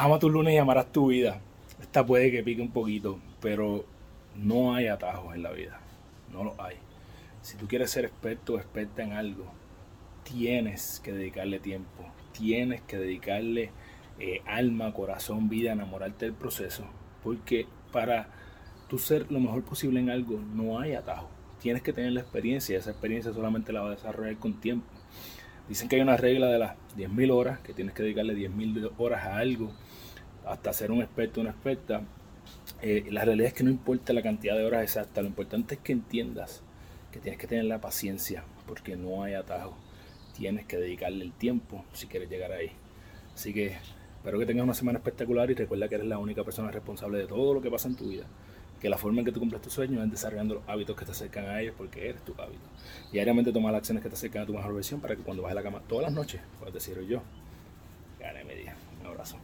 ama tu lunes y amarás tu vida. Esta puede que pique un poquito, pero no hay atajos en la vida. No lo hay. Si tú quieres ser experto o experta en algo, tienes que dedicarle tiempo. Tienes que dedicarle eh, alma, corazón, vida, enamorarte del proceso. Porque para tú ser lo mejor posible en algo, no hay atajo. Tienes que tener la experiencia y esa experiencia solamente la va a desarrollar con tiempo. Dicen que hay una regla de las 10.000 horas, que tienes que dedicarle 10.000 horas a algo, hasta ser un experto o una experta. Eh, la realidad es que no importa la cantidad de horas exactas, lo importante es que entiendas que tienes que tener la paciencia, porque no hay atajo. Tienes que dedicarle el tiempo si quieres llegar ahí. Así que espero que tengas una semana espectacular y recuerda que eres la única persona responsable de todo lo que pasa en tu vida que la forma en que tú cumples tus sueños es desarrollando los hábitos que te acercan a ellos porque eres tu hábito. Diariamente toma las acciones que te acercan a tu mejor versión para que cuando bajes la cama todas las noches puedas decir yo, gané mi día. Un abrazo.